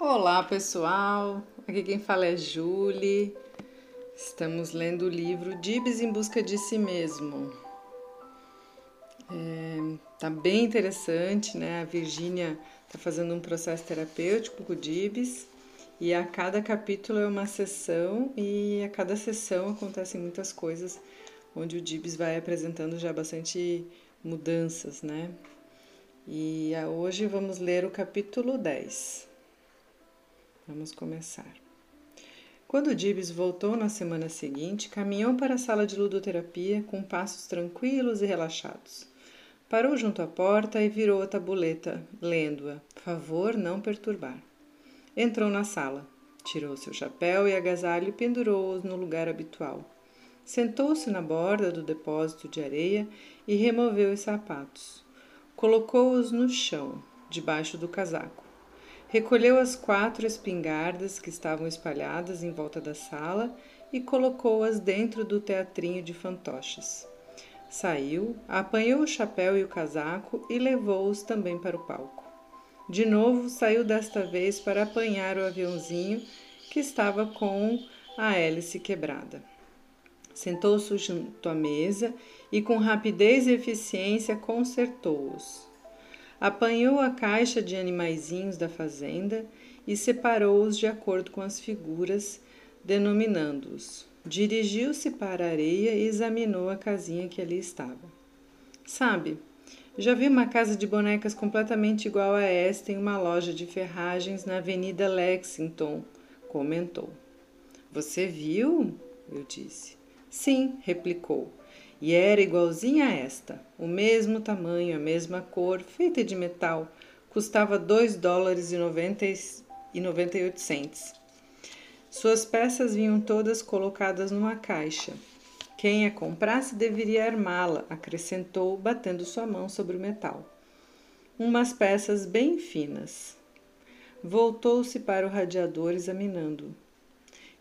Olá pessoal, aqui quem fala é Julie. Estamos lendo o livro Dibs em Busca de Si Mesmo. É, tá bem interessante, né? A Virgínia está fazendo um processo terapêutico com o Dibs e a cada capítulo é uma sessão e a cada sessão acontecem muitas coisas onde o Dibs vai apresentando já bastante mudanças, né? E hoje vamos ler o capítulo 10. Vamos começar. Quando Dibs voltou na semana seguinte, caminhou para a sala de ludoterapia com passos tranquilos e relaxados. Parou junto à porta e virou a tabuleta, lendo-a: Favor não perturbar. Entrou na sala, tirou seu chapéu e agasalho e pendurou-os no lugar habitual. Sentou-se na borda do depósito de areia e removeu os sapatos. Colocou-os no chão, debaixo do casaco. Recolheu as quatro espingardas que estavam espalhadas em volta da sala e colocou-as dentro do teatrinho de fantoches. Saiu, apanhou o chapéu e o casaco e levou-os também para o palco. De novo saiu desta vez para apanhar o aviãozinho que estava com a hélice quebrada. Sentou-se junto à mesa e, com rapidez e eficiência, consertou-os apanhou a caixa de animaizinhos da fazenda e separou-os de acordo com as figuras, denominando-os. Dirigiu-se para a areia e examinou a casinha que ali estava. Sabe, já vi uma casa de bonecas completamente igual a esta em uma loja de ferragens na Avenida Lexington, comentou. Você viu? Eu disse. Sim, replicou e era igualzinha a esta, o mesmo tamanho, a mesma cor, feita de metal, custava dois dólares noventa e 98 centes. Suas peças vinham todas colocadas numa caixa. Quem a comprasse deveria armá-la, acrescentou, batendo sua mão sobre o metal. Umas peças bem finas. Voltou-se para o radiador examinando-o.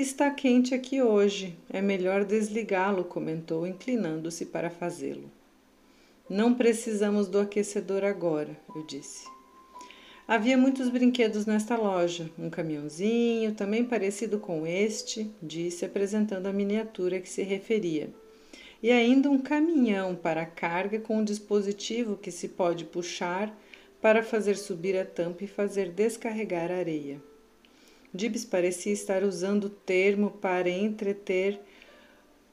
Está quente aqui hoje. É melhor desligá-lo, comentou, inclinando-se para fazê-lo. Não precisamos do aquecedor agora, eu disse. Havia muitos brinquedos nesta loja, um caminhãozinho, também parecido com este, disse, apresentando a miniatura que se referia, e ainda um caminhão para carga com um dispositivo que se pode puxar para fazer subir a tampa e fazer descarregar a areia. Dibs parecia estar usando o termo para entreter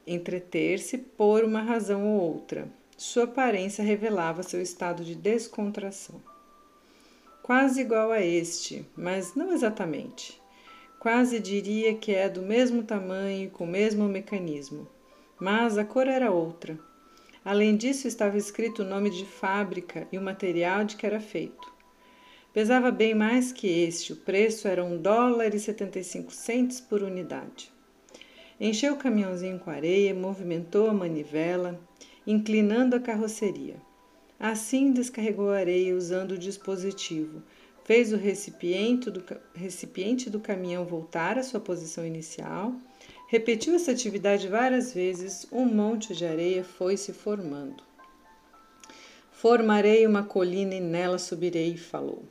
entreter-se por uma razão ou outra. Sua aparência revelava seu estado de descontração. Quase igual a este, mas não exatamente. Quase diria que é do mesmo tamanho e com o mesmo mecanismo. Mas a cor era outra. Além disso, estava escrito o nome de fábrica e o material de que era feito. Pesava bem mais que este, o preço era um dólar e 75 centes por unidade. Encheu o caminhãozinho com areia, movimentou a manivela, inclinando a carroceria. Assim descarregou a areia usando o dispositivo, fez o recipiente do, recipiente do caminhão voltar à sua posição inicial, repetiu essa atividade várias vezes, um monte de areia foi se formando. Formarei uma colina e nela subirei, falou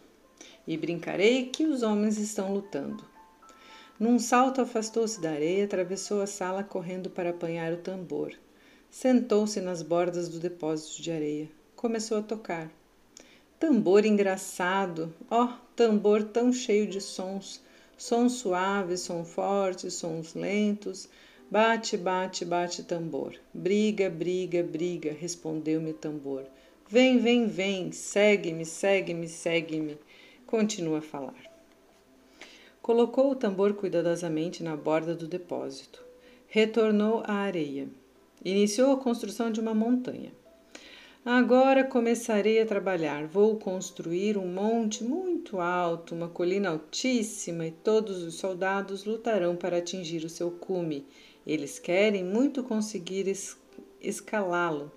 e brincarei que os homens estão lutando. Num salto afastou-se da areia, atravessou a sala correndo para apanhar o tambor. Sentou-se nas bordas do depósito de areia. Começou a tocar. Tambor engraçado, ó, oh, tambor tão cheio de sons, sons suaves, sons fortes, sons lentos. Bate, bate, bate tambor. Briga, briga, briga, respondeu-me o tambor. Vem, vem, vem, segue-me, segue-me, segue-me continua a falar. Colocou o tambor cuidadosamente na borda do depósito. Retornou à areia. Iniciou a construção de uma montanha. Agora começarei a trabalhar. Vou construir um monte muito alto, uma colina altíssima, e todos os soldados lutarão para atingir o seu cume. Eles querem muito conseguir es escalá-lo.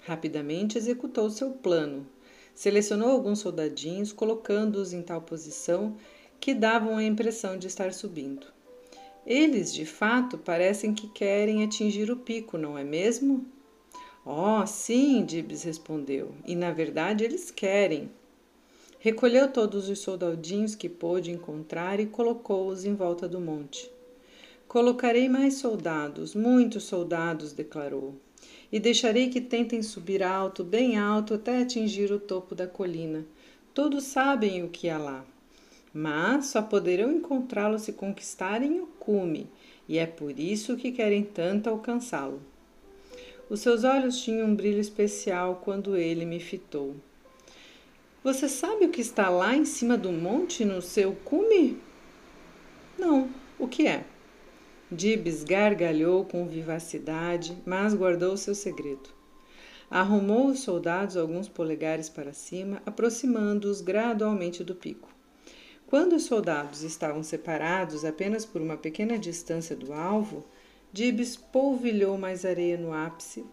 Rapidamente executou seu plano. Selecionou alguns soldadinhos, colocando-os em tal posição que davam a impressão de estar subindo. Eles, de fato, parecem que querem atingir o pico, não é mesmo? Oh, sim, Dibs respondeu. E na verdade eles querem. Recolheu todos os soldadinhos que pôde encontrar e colocou-os em volta do monte. Colocarei mais soldados, muitos soldados, declarou, e deixarei que tentem subir alto, bem alto, até atingir o topo da colina. Todos sabem o que há lá, mas só poderão encontrá-lo se conquistarem o cume, e é por isso que querem tanto alcançá-lo. Os seus olhos tinham um brilho especial quando ele me fitou. Você sabe o que está lá em cima do monte no seu cume? Não, o que é? Dibs gargalhou com vivacidade, mas guardou seu segredo. Arrumou os soldados alguns polegares para cima, aproximando-os gradualmente do pico. Quando os soldados estavam separados apenas por uma pequena distância do alvo, Dibs polvilhou mais areia no ápice,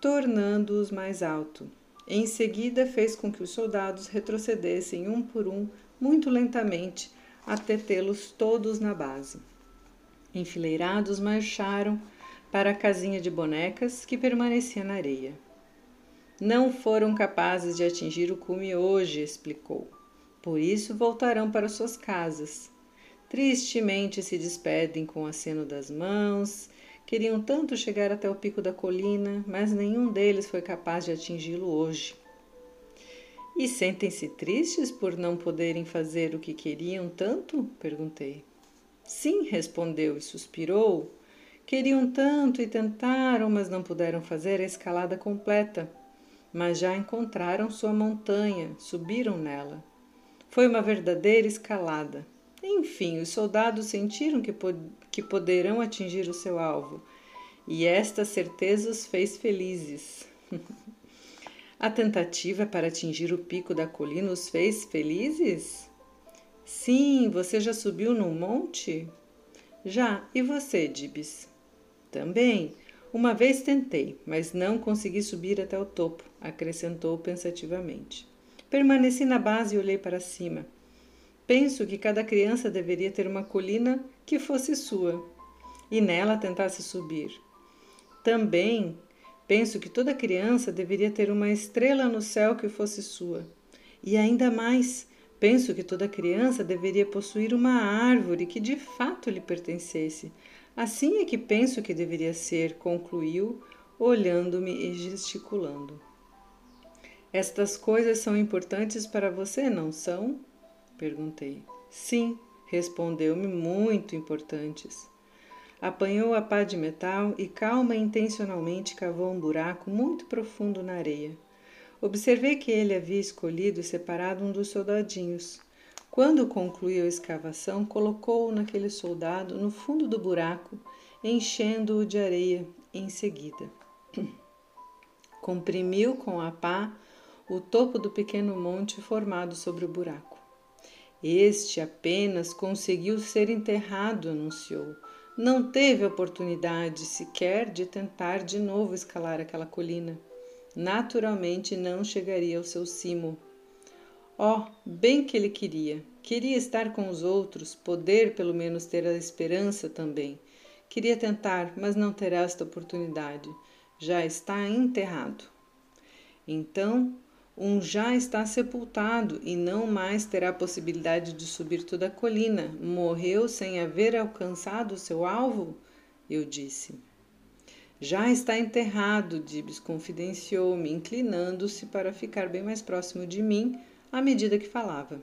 tornando-os mais alto. Em seguida, fez com que os soldados retrocedessem um por um, muito lentamente, até tê-los todos na base. Enfileirados, marcharam para a casinha de bonecas que permanecia na areia. Não foram capazes de atingir o cume hoje, explicou. Por isso voltarão para suas casas. Tristemente se despedem com aceno das mãos Queriam tanto chegar até o pico da colina, mas nenhum deles foi capaz de atingi-lo hoje. E sentem-se tristes por não poderem fazer o que queriam tanto? perguntei. Sim, respondeu e suspirou. Queriam tanto e tentaram, mas não puderam fazer a escalada completa. Mas já encontraram sua montanha, subiram nela. Foi uma verdadeira escalada. Enfim, os soldados sentiram que, pod que poderão atingir o seu alvo, e esta certeza os fez felizes. A tentativa para atingir o pico da colina os fez felizes? Sim, você já subiu no monte? Já, e você, Dibs? Também. Uma vez tentei, mas não consegui subir até o topo, acrescentou pensativamente. Permaneci na base e olhei para cima. Penso que cada criança deveria ter uma colina que fosse sua e nela tentasse subir. Também penso que toda criança deveria ter uma estrela no céu que fosse sua. E ainda mais, penso que toda criança deveria possuir uma árvore que de fato lhe pertencesse. Assim é que penso que deveria ser, concluiu, olhando-me e gesticulando. Estas coisas são importantes para você, não são? Perguntei. Sim, respondeu-me, muito importantes. Apanhou a pá de metal e calma e intencionalmente cavou um buraco muito profundo na areia. Observei que ele havia escolhido e separado um dos soldadinhos. Quando concluiu a escavação, colocou-o naquele soldado no fundo do buraco, enchendo-o de areia em seguida. Comprimiu com a pá o topo do pequeno monte formado sobre o buraco. Este apenas conseguiu ser enterrado, anunciou. Não teve oportunidade sequer de tentar de novo escalar aquela colina. Naturalmente não chegaria ao seu cimo. Oh, bem que ele queria. Queria estar com os outros, poder pelo menos ter a esperança também. Queria tentar, mas não terá esta oportunidade. Já está enterrado. Então um já está sepultado e não mais terá possibilidade de subir toda a colina. Morreu sem haver alcançado o seu alvo? Eu disse. Já está enterrado, Dibs confidenciou-me, inclinando-se para ficar bem mais próximo de mim à medida que falava.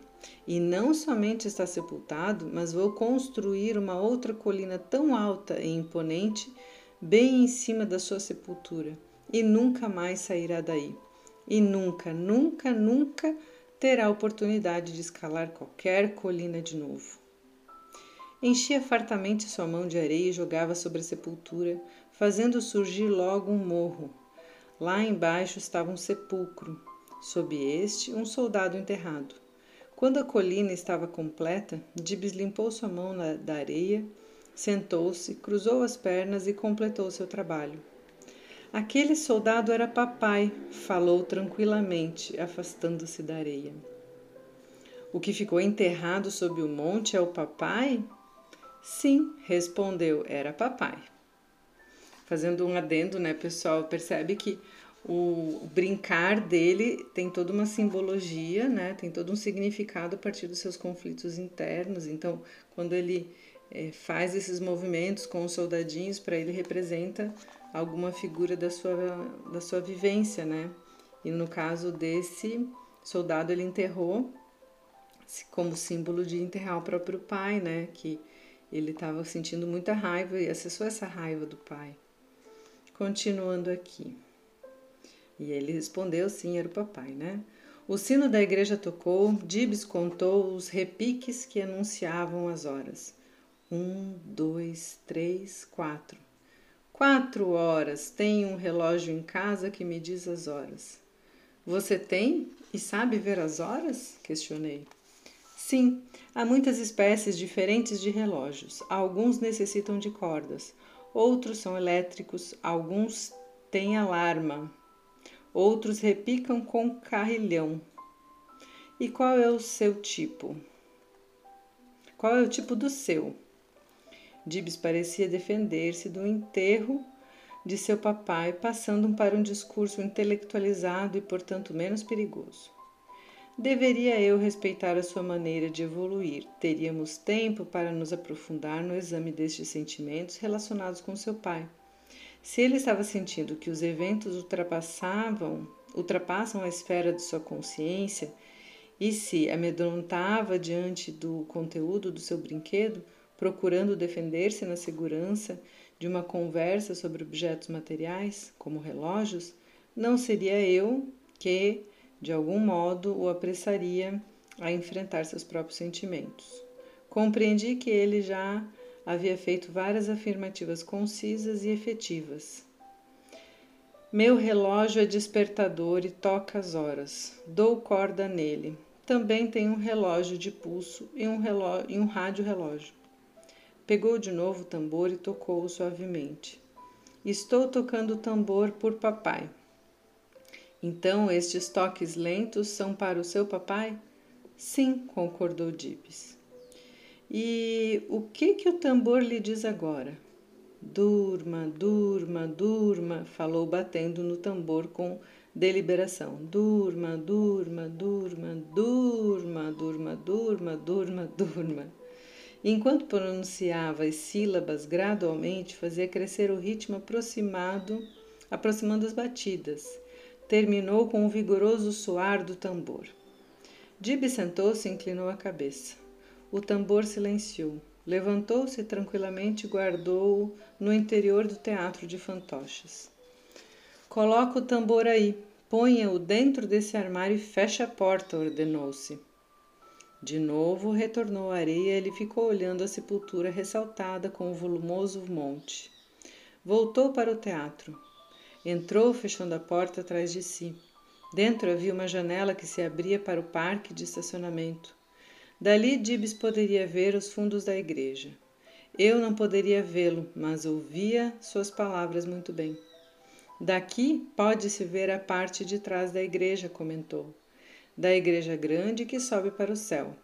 E não somente está sepultado, mas vou construir uma outra colina tão alta e imponente, bem em cima da sua sepultura, e nunca mais sairá daí e nunca, nunca, nunca terá oportunidade de escalar qualquer colina de novo. Enchia fartamente sua mão de areia e jogava sobre a sepultura, fazendo surgir logo um morro. Lá embaixo estava um sepulcro, sob este, um soldado enterrado. Quando a colina estava completa, Dibs limpou sua mão na, da areia, sentou-se, cruzou as pernas e completou seu trabalho. Aquele soldado era papai, falou tranquilamente, afastando-se da areia. O que ficou enterrado sob o monte é o papai? Sim, respondeu, era papai. Fazendo um adendo, né, pessoal? Percebe que o brincar dele tem toda uma simbologia, né? Tem todo um significado a partir dos seus conflitos internos. Então, quando ele é, faz esses movimentos com os soldadinhos, para ele representa alguma figura da sua, da sua vivência, né? E no caso desse soldado, ele enterrou como símbolo de enterrar o próprio pai, né? Que ele estava sentindo muita raiva e acessou essa raiva do pai. Continuando aqui. E ele respondeu: sim, era o papai, né? O sino da igreja tocou, Dibs contou os repiques que anunciavam as horas. Um, dois, três, quatro. Quatro horas. Tenho um relógio em casa que me diz as horas. Você tem e sabe ver as horas? Questionei. Sim, há muitas espécies diferentes de relógios. Alguns necessitam de cordas, outros são elétricos, alguns têm alarma, outros repicam com carrilhão. E qual é o seu tipo? Qual é o tipo do seu? Dibs parecia defender-se do enterro de seu papai, passando para um discurso intelectualizado e, portanto, menos perigoso. Deveria eu respeitar a sua maneira de evoluir. Teríamos tempo para nos aprofundar no exame destes sentimentos relacionados com seu pai. Se ele estava sentindo que os eventos ultrapassavam, ultrapassam a esfera de sua consciência e se amedrontava diante do conteúdo do seu brinquedo, procurando defender-se na segurança de uma conversa sobre objetos materiais, como relógios, não seria eu que, de algum modo, o apressaria a enfrentar seus próprios sentimentos. Compreendi que ele já havia feito várias afirmativas concisas e efetivas. Meu relógio é despertador e toca as horas. Dou corda nele. Também tem um relógio de pulso e um, relógio, e um rádio relógio. Pegou de novo o tambor e tocou-o suavemente. Estou tocando o tambor por papai. Então estes toques lentos são para o seu papai? Sim, concordou Dibs. E o que que o tambor lhe diz agora? Durma, durma, durma, falou batendo no tambor com deliberação. Durma, durma, durma, durma, durma, durma, durma, durma. Enquanto pronunciava as sílabas gradualmente, fazia crescer o ritmo aproximado, aproximando as batidas. Terminou com um vigoroso soar do tambor. Dib sentou-se e inclinou a cabeça. O tambor silenciou. Levantou-se tranquilamente e guardou-o no interior do teatro de fantoches. Coloca o tambor aí, ponha-o dentro desse armário e feche a porta, ordenou-se. De novo retornou à areia e ele ficou olhando a sepultura ressaltada com o volumoso monte. Voltou para o teatro. Entrou, fechando a porta atrás de si. Dentro havia uma janela que se abria para o parque de estacionamento. Dali Dibs poderia ver os fundos da igreja. Eu não poderia vê-lo, mas ouvia suas palavras muito bem. Daqui pode-se ver a parte de trás da igreja, comentou. Da igreja grande que sobe para o céu.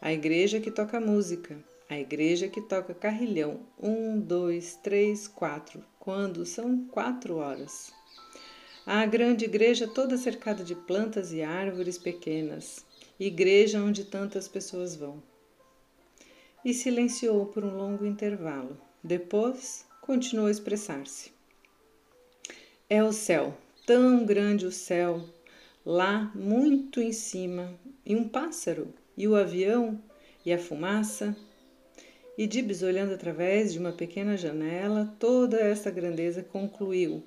A igreja que toca música. A igreja que toca carrilhão. Um, dois, três, quatro. Quando são quatro horas. A grande igreja toda cercada de plantas e árvores pequenas igreja onde tantas pessoas vão. E silenciou por um longo intervalo. Depois continuou a expressar-se. É o céu, tão grande o céu, lá muito em cima, e um pássaro, e o avião, e a fumaça. E Dibs, olhando através de uma pequena janela, toda essa grandeza concluiu,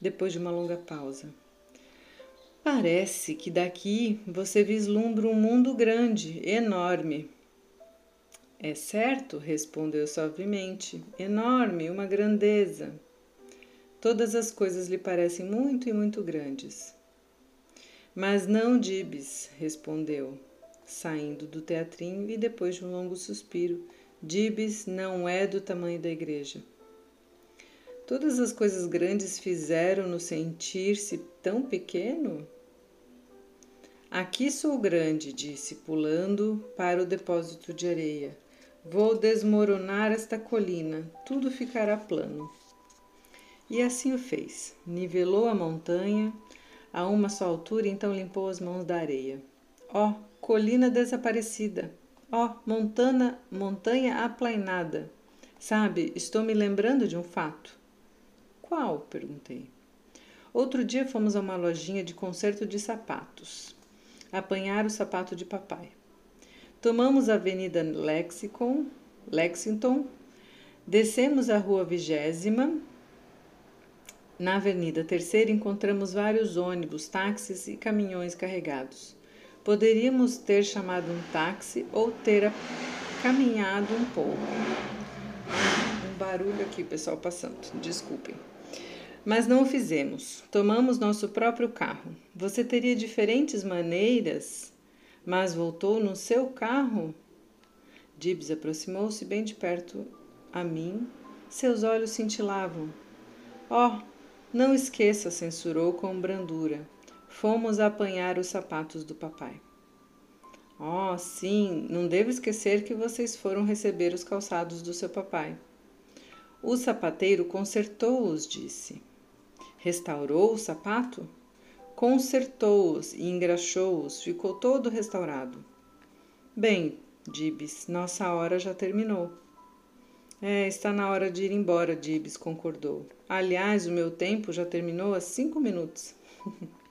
depois de uma longa pausa. Parece que daqui você vislumbra um mundo grande, enorme. É certo, respondeu suavemente. Enorme, uma grandeza. Todas as coisas lhe parecem muito e muito grandes. Mas não Dibs, respondeu, saindo do teatrinho e depois de um longo suspiro. Dibs não é do tamanho da igreja. Todas as coisas grandes fizeram-no sentir-se tão pequeno? Aqui sou grande, disse, pulando para o depósito de areia. Vou desmoronar esta colina, tudo ficará plano. E assim o fez. Nivelou a montanha a uma só altura, então limpou as mãos da areia. Ó, oh, colina desaparecida! Ó, oh, montana, montanha aplainada! Sabe, estou me lembrando de um fato. Qual? perguntei. Outro dia fomos a uma lojinha de conserto de sapatos. Apanhar o sapato de papai. Tomamos a Avenida Lexington, Lexington descemos a Rua Vigésima. Na Avenida Terceira encontramos vários ônibus, táxis e caminhões carregados. Poderíamos ter chamado um táxi ou ter caminhado um pouco. Um barulho aqui, pessoal passando, desculpem. Mas não o fizemos. Tomamos nosso próprio carro. Você teria diferentes maneiras, mas voltou no seu carro? Dibs aproximou-se bem de perto a mim. Seus olhos cintilavam. Oh, não esqueça, censurou com brandura. Fomos apanhar os sapatos do papai. Oh, sim, não devo esquecer que vocês foram receber os calçados do seu papai. O sapateiro consertou-os, disse. Restaurou o sapato? Consertou-os e engraxou-os, ficou todo restaurado. Bem, Dibs, nossa hora já terminou. É, está na hora de ir embora, Dibs concordou. Aliás, o meu tempo já terminou há cinco minutos.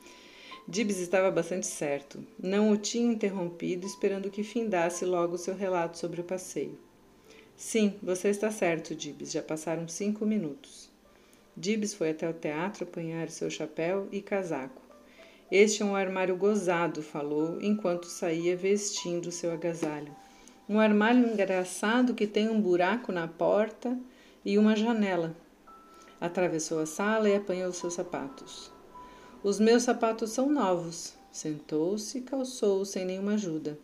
Dibs estava bastante certo. Não o tinha interrompido, esperando que findasse logo seu relato sobre o passeio. Sim, você está certo, Dibs. Já passaram cinco minutos. Dibs foi até o teatro apanhar seu chapéu e casaco. Este é um armário gozado, falou, enquanto saía vestindo seu agasalho. Um armário engraçado que tem um buraco na porta e uma janela. Atravessou a sala e apanhou seus sapatos. Os meus sapatos são novos. Sentou-se e calçou sem nenhuma ajuda.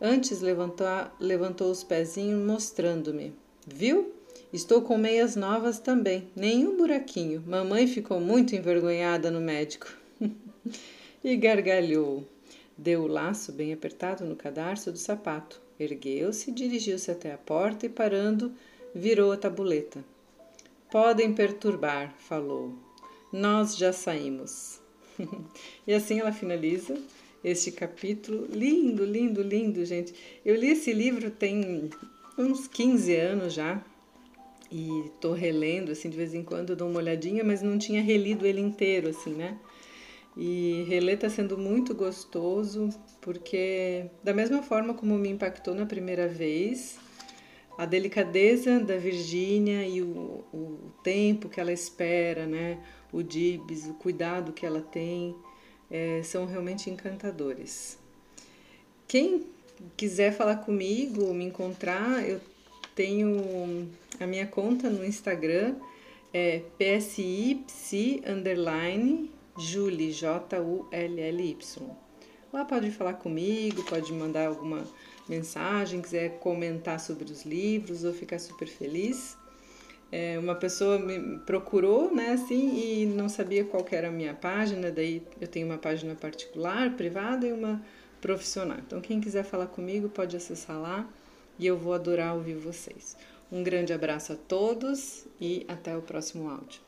Antes levantou, levantou os pezinhos mostrando-me. Viu? Estou com meias novas também, nenhum buraquinho. Mamãe ficou muito envergonhada no médico. e gargalhou. Deu o laço bem apertado no cadarço do sapato. Ergueu-se, dirigiu-se até a porta e, parando, virou a tabuleta. Podem perturbar, falou. Nós já saímos. e assim ela finaliza este capítulo. Lindo, lindo, lindo, gente. Eu li esse livro tem uns 15 anos já, e tô relendo, assim, de vez em quando dou uma olhadinha, mas não tinha relido ele inteiro, assim, né? E reler tá sendo muito gostoso, porque da mesma forma como me impactou na primeira vez, a delicadeza da Virgínia e o, o tempo que ela espera, né? O Dibs, o cuidado que ela tem, é, são realmente encantadores. Quem quiser falar comigo, me encontrar, eu tenho a minha conta no Instagram, é psipsi underline Julie, J-U-L-L-Y. Lá pode falar comigo, pode mandar alguma mensagem, quiser comentar sobre os livros, ou ficar super feliz. É, uma pessoa me procurou, né, assim, e não sabia qual era a minha página, daí eu tenho uma página particular, privada e uma profissional. Então, quem quiser falar comigo pode acessar lá e eu vou adorar ouvir vocês. Um grande abraço a todos e até o próximo áudio.